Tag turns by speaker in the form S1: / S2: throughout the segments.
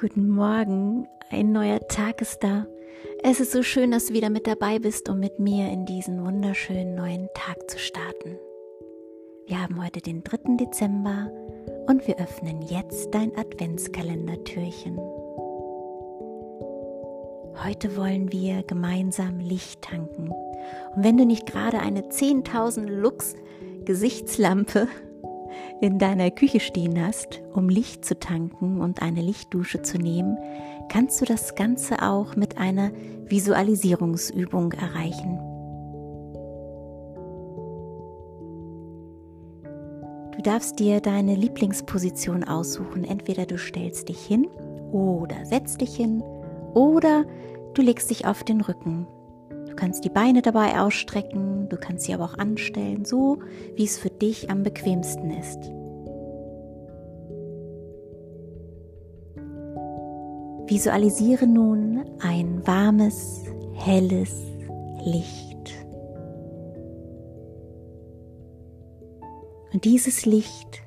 S1: Guten Morgen, ein neuer Tag ist da. Es ist so schön, dass du wieder mit dabei bist, um mit mir in diesen wunderschönen neuen Tag zu starten. Wir haben heute den 3. Dezember und wir öffnen jetzt dein Adventskalendertürchen. Heute wollen wir gemeinsam Licht tanken. Und wenn du nicht gerade eine 10.000 Lux Gesichtslampe in deiner Küche stehen hast, um Licht zu tanken und eine Lichtdusche zu nehmen, kannst du das Ganze auch mit einer Visualisierungsübung erreichen. Du darfst dir deine Lieblingsposition aussuchen. Entweder du stellst dich hin oder setzt dich hin oder du legst dich auf den Rücken kannst die Beine dabei ausstrecken, du kannst sie aber auch anstellen, so wie es für dich am bequemsten ist. Visualisiere nun ein warmes, helles Licht. Und dieses Licht,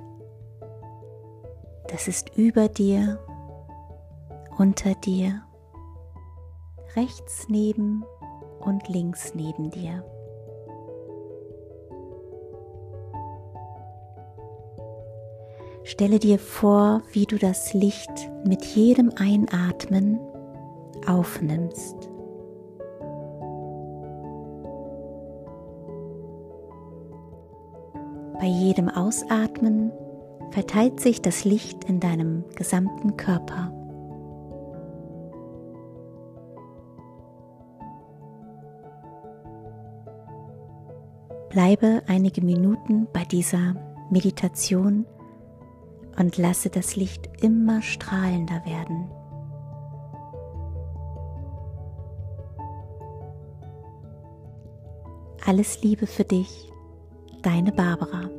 S1: das ist über dir, unter dir, rechts neben und links neben dir. Stelle dir vor, wie du das Licht mit jedem Einatmen aufnimmst. Bei jedem Ausatmen verteilt sich das Licht in deinem gesamten Körper. Bleibe einige Minuten bei dieser Meditation und lasse das Licht immer strahlender werden. Alles Liebe für dich, deine Barbara.